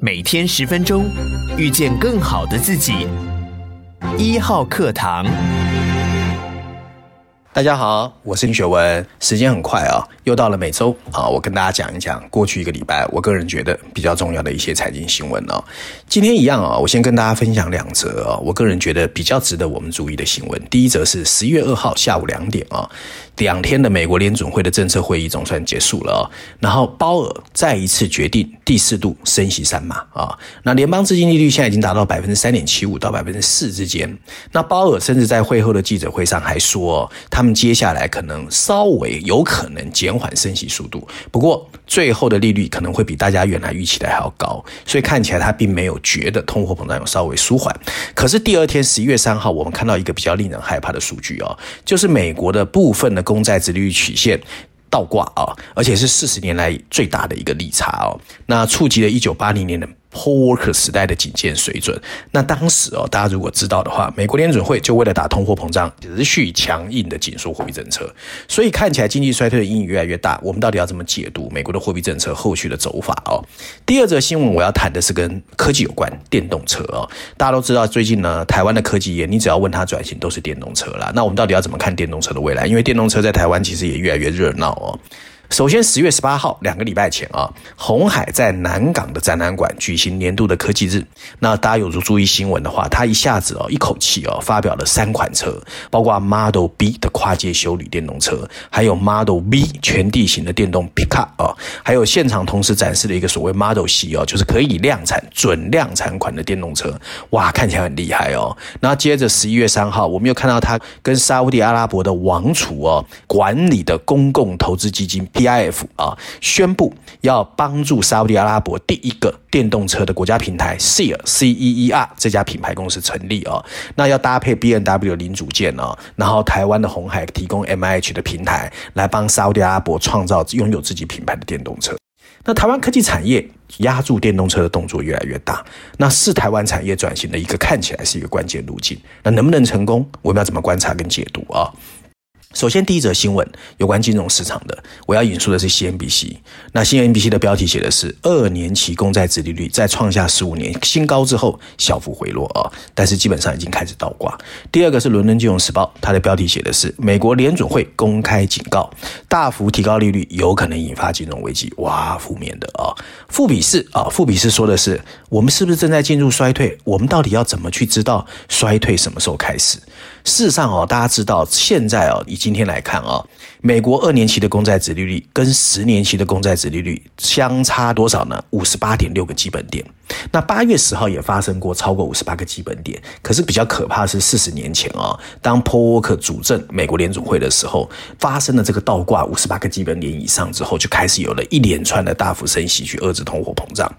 每天十分钟，遇见更好的自己。一号课堂。大家好，我是林学文。时间很快啊，又到了每周啊，我跟大家讲一讲过去一个礼拜我个人觉得比较重要的一些财经新闻哦。今天一样啊，我先跟大家分享两则啊，我个人觉得比较值得我们注意的新闻。第一则是十一月二号下午两点啊，两天的美国联准会的政策会议总算结束了啊，然后鲍尔再一次决定第四度升息三码啊。那联邦资金利率现在已经达到百分之三点七五到百分之四之间。那鲍尔甚至在会后的记者会上还说，他们。接下来可能稍微有可能减缓升息速度，不过最后的利率可能会比大家原来预期的还要高，所以看起来他并没有觉得通货膨胀有稍微舒缓。可是第二天十一月三号，我们看到一个比较令人害怕的数据哦，就是美国的部分的公债殖利率曲线倒挂啊，而且是四十年来最大的一个利差哦，那触及了一九八零年的。Paul Volcker 时代的警戒水准。那当时哦，大家如果知道的话，美国联准会就为了打通货膨胀，持续强硬的紧缩货币政策，所以看起来经济衰退的阴影越来越大。我们到底要怎么解读美国的货币政策后续的走法哦？第二则新闻我要谈的是跟科技有关，电动车哦。大家都知道，最近呢，台湾的科技业，你只要问他转型，都是电动车啦。那我们到底要怎么看电动车的未来？因为电动车在台湾其实也越来越热闹哦。首先，十月十八号，两个礼拜前啊，红海在南港的展览馆举行年度的科技日。那大家有注意新闻的话，他一下子哦，一口气哦，发表了三款车，包括 Model B 的跨界休旅电动车，还有 Model V 全地形的电动 Pickup 啊，还有现场同时展示了一个所谓 Model C 哦，就是可以量产、准量产款的电动车。哇，看起来很厉害哦。那接着十一月三号，我们又看到他跟沙乌地阿拉伯的王储哦管理的公共投资基金。PIF 啊，宣布要帮助沙乌地阿拉伯第一个电动车的国家平台 Ceer C E E R 这家品牌公司成立啊，那要搭配 B N W 零组件啊，然后台湾的鸿海提供 MIH 的平台来帮沙乌地阿拉伯创造拥有自己品牌的电动车。那台湾科技产业压住电动车的动作越来越大，那是台湾产业转型的一个看起来是一个关键路径。那能不能成功，我们要怎么观察跟解读啊？首先，第一则新闻有关金融市场的，我要引述的是 CNBC。那 CNBC 的标题写的是二年期公债殖利率在创下十五年新高之后小幅回落啊，但是基本上已经开始倒挂。第二个是伦敦金融时报，它的标题写的是美国联准会公开警告，大幅提高利率有可能引发金融危机。哇，负面的啊。富比士啊，富比士说的是我们是不是正在进入衰退？我们到底要怎么去知道衰退什么时候开始？事实上哦，大家知道现在哦，以今天来看啊，美国二年期的公债殖利率跟十年期的公债殖利率相差多少呢？五十八点六个基本点。那八月十号也发生过超过五十八个基本点。可是比较可怕是四十年前啊，当 polk 主政美国联准会的时候，发生了这个倒挂五十八个基本点以上之后，就开始有了一连串的大幅升息去遏制通货膨胀。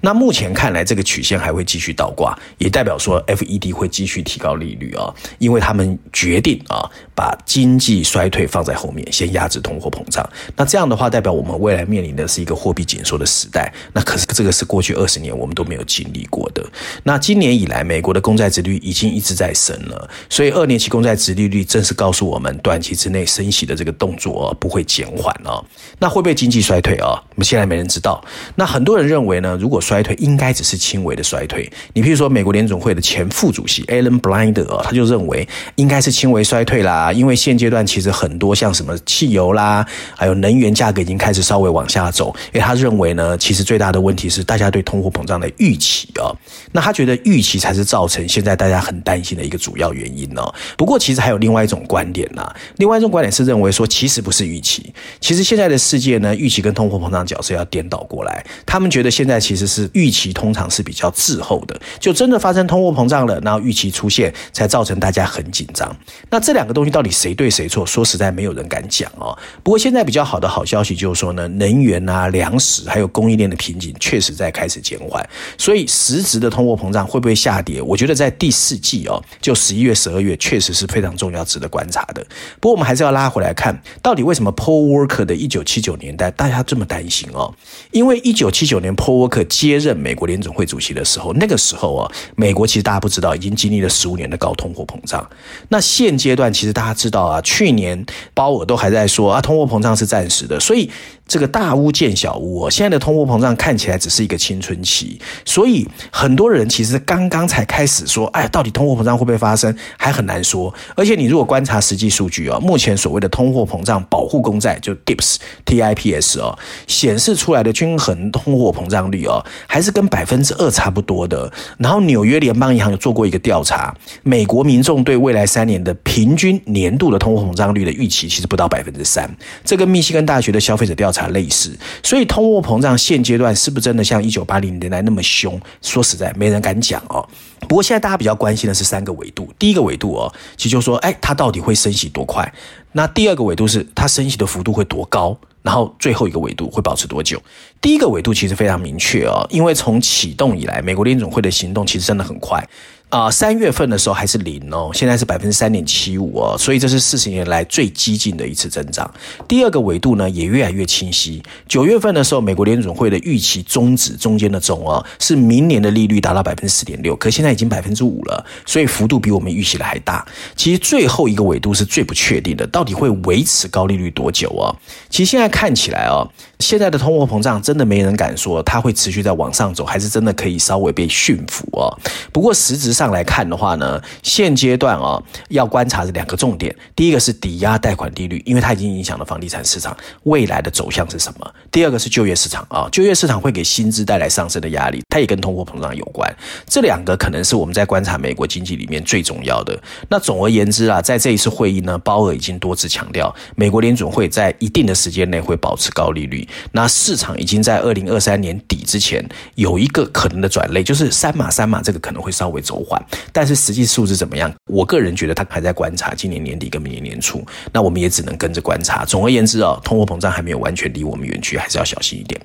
那目前看来，这个曲线还会继续倒挂，也代表说 FED 会继续提高利率啊，因为他们决定啊，把经济衰退放在后面，先压制通货膨胀。那这样的话，代表我们未来面临的是一个货币紧缩的时代。那可是这个是过去二十年我们都没有经历过的。那今年以来，美国的公债殖率已经一直在升了，所以二年期公债殖利率正是告诉我们，短期之内升息的这个动作不会减缓啊。那会不会经济衰退啊？我们现在没人知道。那很多人认为呢，如果衰退，应该只是轻微的衰退。你譬如说，美国联总会的前副主席 Alan Blinder 他就认为应该是轻微衰退啦，因为现阶段其实很多像什么汽油啦，还有能源价格已经开始稍微往下走。因为他认为呢，其实最大的问题是大家对通货膨胀的预期啊。那他觉得预期才是造成现在大家很担心的一个主要原因呢。不过，其实还有另外一种观点呐，另外一种观点是认为说，其实不是预期，其实现在的世界呢，预期跟通货膨胀角色要颠倒过来。他们觉得现在其实是预期通常是比较滞后的，就真的发生通货膨胀了，然后预期出现，才造成大家很紧张。那这两个东西到底谁对谁错？说实在，没有人敢讲哦。不过现在比较好的好消息就是说呢，能源啊、粮食还有供应链的瓶颈确实在开始减缓，所以实质的通货膨胀会不会下跌？我觉得在第四季哦，就十一月、十二月确实是非常重要、值得观察的。不过我们还是要拉回来看，到底为什么 Paul Volcker 的一九七九年代大家这么担心哦？因为一九七九年 Paul Volcker 接任美国联总会主席的时候，那个时候啊，美国其实大家不知道已经经历了十五年的高通货膨胀。那现阶段其实大家知道啊，去年鲍尔都还在说啊，通货膨胀是暂时的，所以这个大屋见小屋哦，现在的通货膨胀看起来只是一个青春期，所以很多人其实刚刚才开始说，哎，到底通货膨胀会不会发生，还很难说。而且你如果观察实际数据哦，目前所谓的通货膨胀保护公债就 DIPS TIPS 哦，显示出来的均衡通货膨胀率哦，还是跟百分之二差不多的。然后纽约联邦银行有做过一个调查，美国民众对未来三年的平均年度的通货膨胀率的预期其实不到百分之三，这跟密西根大学的消费者调查。类似，所以通货膨胀现阶段是不是真的像一九八零年代那么凶？说实在，没人敢讲哦。不过现在大家比较关心的是三个维度，第一个维度哦，其实就是说，哎，它到底会升息多快？那第二个维度是它升息的幅度会多高？然后最后一个维度会保持多久？第一个维度其实非常明确哦，因为从启动以来，美国联总会的行动其实真的很快。啊，三月份的时候还是零哦，现在是百分之三点七五哦，所以这是四十年来最激进的一次增长。第二个维度呢也越来越清晰。九月份的时候，美国联准会的预期终止中间的中哦，是明年的利率达到百分之四点六，可现在已经百分之五了，所以幅度比我们预期的还大。其实最后一个维度是最不确定的，到底会维持高利率多久哦？其实现在看起来哦，现在的通货膨胀真的没人敢说它会持续在往上走，还是真的可以稍微被驯服哦。不过实质上。来看的话呢，现阶段啊、哦、要观察的两个重点，第一个是抵押贷款利率，因为它已经影响了房地产市场未来的走向是什么？第二个是就业市场啊，就业市场会给薪资带来上升的压力，它也跟通货膨胀有关。这两个可能是我们在观察美国经济里面最重要的。那总而言之啊，在这一次会议呢，鲍尔已经多次强调，美国联准会在一定的时间内会保持高利率。那市场已经在二零二三年底之前有一个可能的转类，就是三码三码这个可能会稍微走缓。但是实际数字怎么样？我个人觉得他还在观察，今年年底跟明年年初，那我们也只能跟着观察。总而言之啊，通货膨胀还没有完全离我们远去，还是要小心一点。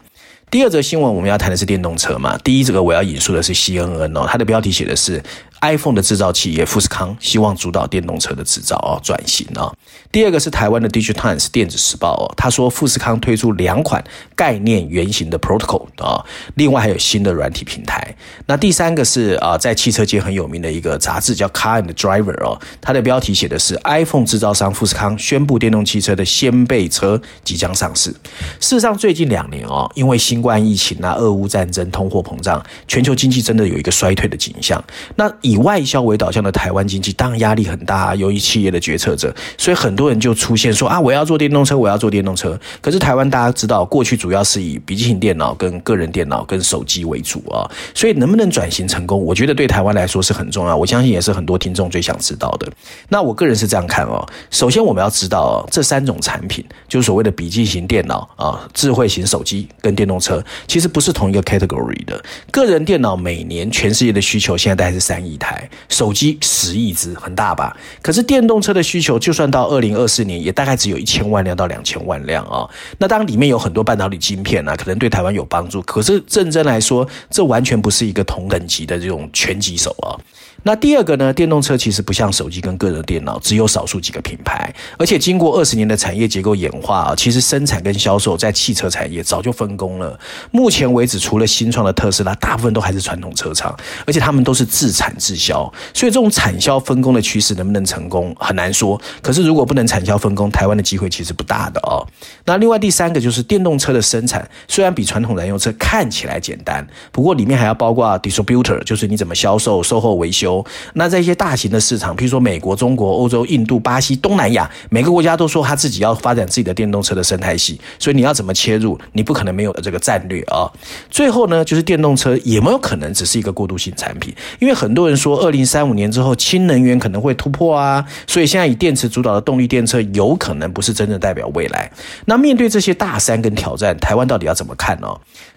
第二则新闻我们要谈的是电动车嘛。第一这个我要引述的是 CNN 哦，它的标题写的是。iPhone 的制造企业富士康希望主导电动车的制造哦，转型啊。第二个是台湾的 DigiTimes 电子时报哦，他说富士康推出两款概念原型的 Protocol 啊，另外还有新的软体平台。那第三个是啊，在汽车界很有名的一个杂志叫 Car and Driver 哦，它的标题写的是 iPhone 制造商富士康宣布电动汽车的掀背车即将上市。事实上，最近两年哦，因为新冠疫情啊、俄乌战争、通货膨胀，全球经济真的有一个衰退的景象。那以以外销为导向的台湾经济当然压力很大，由于企业的决策者，所以很多人就出现说啊，我要做电动车，我要做电动车。可是台湾大家知道，过去主要是以笔记型电脑、跟个人电脑、跟手机为主啊，所以能不能转型成功，我觉得对台湾来说是很重要。我相信也是很多听众最想知道的。那我个人是这样看哦，首先我们要知道，这三种产品，就是所谓的笔记型电脑啊、智慧型手机跟电动车，其实不是同一个 category 的。个人电脑每年全世界的需求现在大概是三亿。台手机十亿只很大吧？可是电动车的需求，就算到二零二四年，也大概只有一千万辆到两千万辆啊。那当里面有很多半导体晶片啊，可能对台湾有帮助。可是认真来说，这完全不是一个同等级的这种拳击手啊。那第二个呢？电动车其实不像手机跟个人电脑，只有少数几个品牌，而且经过二十年的产业结构演化啊，其实生产跟销售在汽车产业早就分工了。目前为止，除了新创的特斯拉，大部分都还是传统车厂，而且他们都是自产自销，所以这种产销分工的趋势能不能成功很难说。可是如果不能产销分工，台湾的机会其实不大的哦。那另外第三个就是电动车的生产，虽然比传统燃油车看起来简单，不过里面还要包括 distributor，就是你怎么销售、售后维修。那在一些大型的市场，譬如说美国、中国、欧洲、印度、巴西、东南亚，每个国家都说他自己要发展自己的电动车的生态系，所以你要怎么切入？你不可能没有这个战略啊。最后呢，就是电动车有没有可能只是一个过渡性产品？因为很多人说，二零三五年之后，氢能源可能会突破啊，所以现在以电池主导的动力电车有可能不是真正代表未来。那面对这些大山跟挑战，台湾到底要怎么看呢？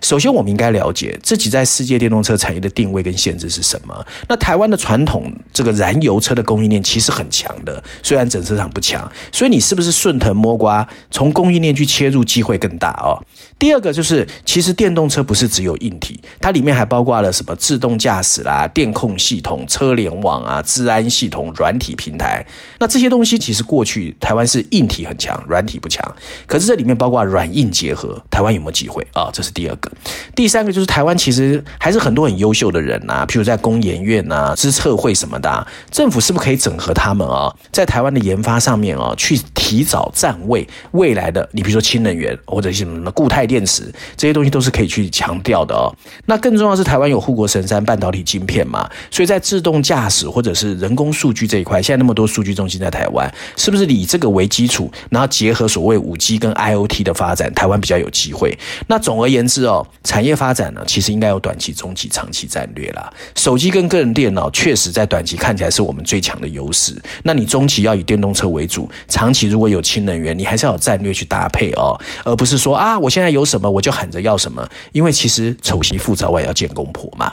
首先，我们应该了解自己在世界电动车产业的定位跟限制是什么。那台湾的传统这个燃油车的供应链其实很强的，虽然整车厂不强，所以你是不是顺藤摸瓜从供应链去切入机会更大哦？第二个就是，其实电动车不是只有硬体，它里面还包括了什么自动驾驶啦、电控系统、车联网啊、治安系统、软体平台。那这些东西其实过去台湾是硬体很强，软体不强。可是这里面包括软硬结合，台湾有没有机会啊？这是第二个。第三个就是台湾其实还是很多很优秀的人呐，譬如在工研院呐、资策会什么的、啊，政府是不是可以整合他们啊，在台湾的研发上面啊，去提早站位未来的，你比如说氢能源或者什么什么固态。电池这些东西都是可以去强调的哦。那更重要的是，台湾有护国神山半导体晶片嘛，所以在自动驾驶或者是人工数据这一块，现在那么多数据中心在台湾，是不是以这个为基础，然后结合所谓五 G 跟 IoT 的发展，台湾比较有机会？那总而言之哦，产业发展呢，其实应该有短期、中期、长期战略啦。手机跟个人电脑确实在短期看起来是我们最强的优势，那你中期要以电动车为主，长期如果有氢能源，你还是要有战略去搭配哦，而不是说啊，我现在有。有什么我就喊着要什么，因为其实丑媳妇早晚要见公婆嘛。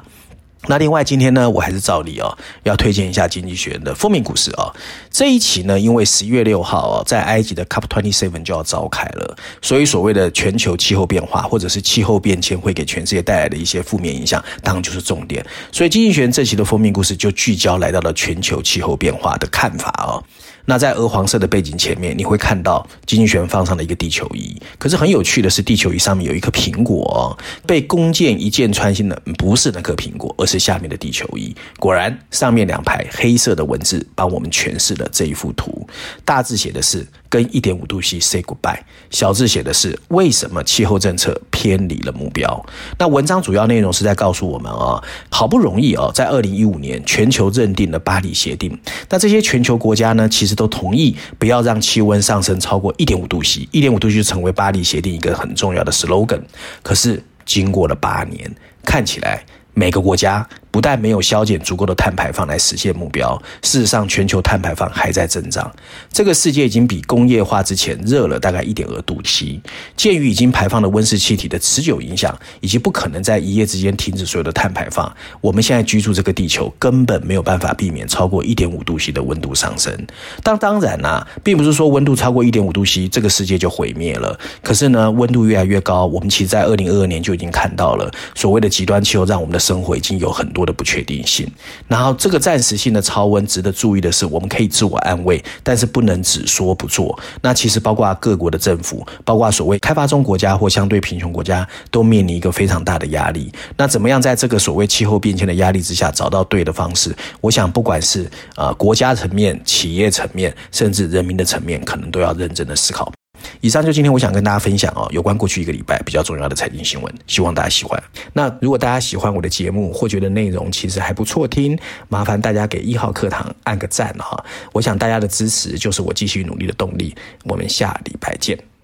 那另外今天呢，我还是照例哦，要推荐一下《经济学人》的封面故事哦。这一期呢，因为十一月六号哦，在埃及的 COP Twenty Seven 就要召开了，所以所谓的全球气候变化或者是气候变迁会给全世界带来的一些负面影响，当然就是重点。所以《经济学人》这期的封面故事就聚焦来到了全球气候变化的看法哦。那在鹅黄色的背景前面，你会看到经济学人放上的一个地球仪。可是很有趣的是，地球仪上面有一颗苹果，被弓箭一箭穿心的不是那颗苹果，而是下面的地球仪。果然，上面两排黑色的文字帮我们诠释了这一幅图。大致写的是“跟一点五度 C say goodbye”，小字写的是“为什么气候政策偏离了目标”。那文章主要内容是在告诉我们啊，好不容易啊，在二零一五年全球认定了巴黎协定。那这些全球国家呢，其实都同意不要让气温上升超过一点五度 C，一点五度 C 就成为巴黎协定一个很重要的 slogan。可是经过了八年，看起来每个国家。不但没有削减足够的碳排放来实现目标，事实上全球碳排放还在增长。这个世界已经比工业化之前热了大概一点二度 C。鉴于已经排放的温室气体的持久影响，以及不可能在一夜之间停止所有的碳排放，我们现在居住这个地球根本没有办法避免超过一点五度 C 的温度上升。当当然啦、并不是说温度超过一点五度 C，这个世界就毁灭了。可是呢，温度越来越高，我们其实在二零二二年就已经看到了所谓的极端气候，让我们的生活已经有很多的不确定性，然后这个暂时性的超温，值得注意的是，我们可以自我安慰，但是不能只说不做。那其实包括各国的政府，包括所谓开发中国家或相对贫穷国家，都面临一个非常大的压力。那怎么样在这个所谓气候变迁的压力之下，找到对的方式？我想，不管是呃国家层面、企业层面，甚至人民的层面，可能都要认真的思考。以上就今天我想跟大家分享哦，有关过去一个礼拜比较重要的财经新闻，希望大家喜欢。那如果大家喜欢我的节目，或觉得内容其实还不错听，麻烦大家给一号课堂按个赞哈。我想大家的支持就是我继续努力的动力。我们下礼拜见。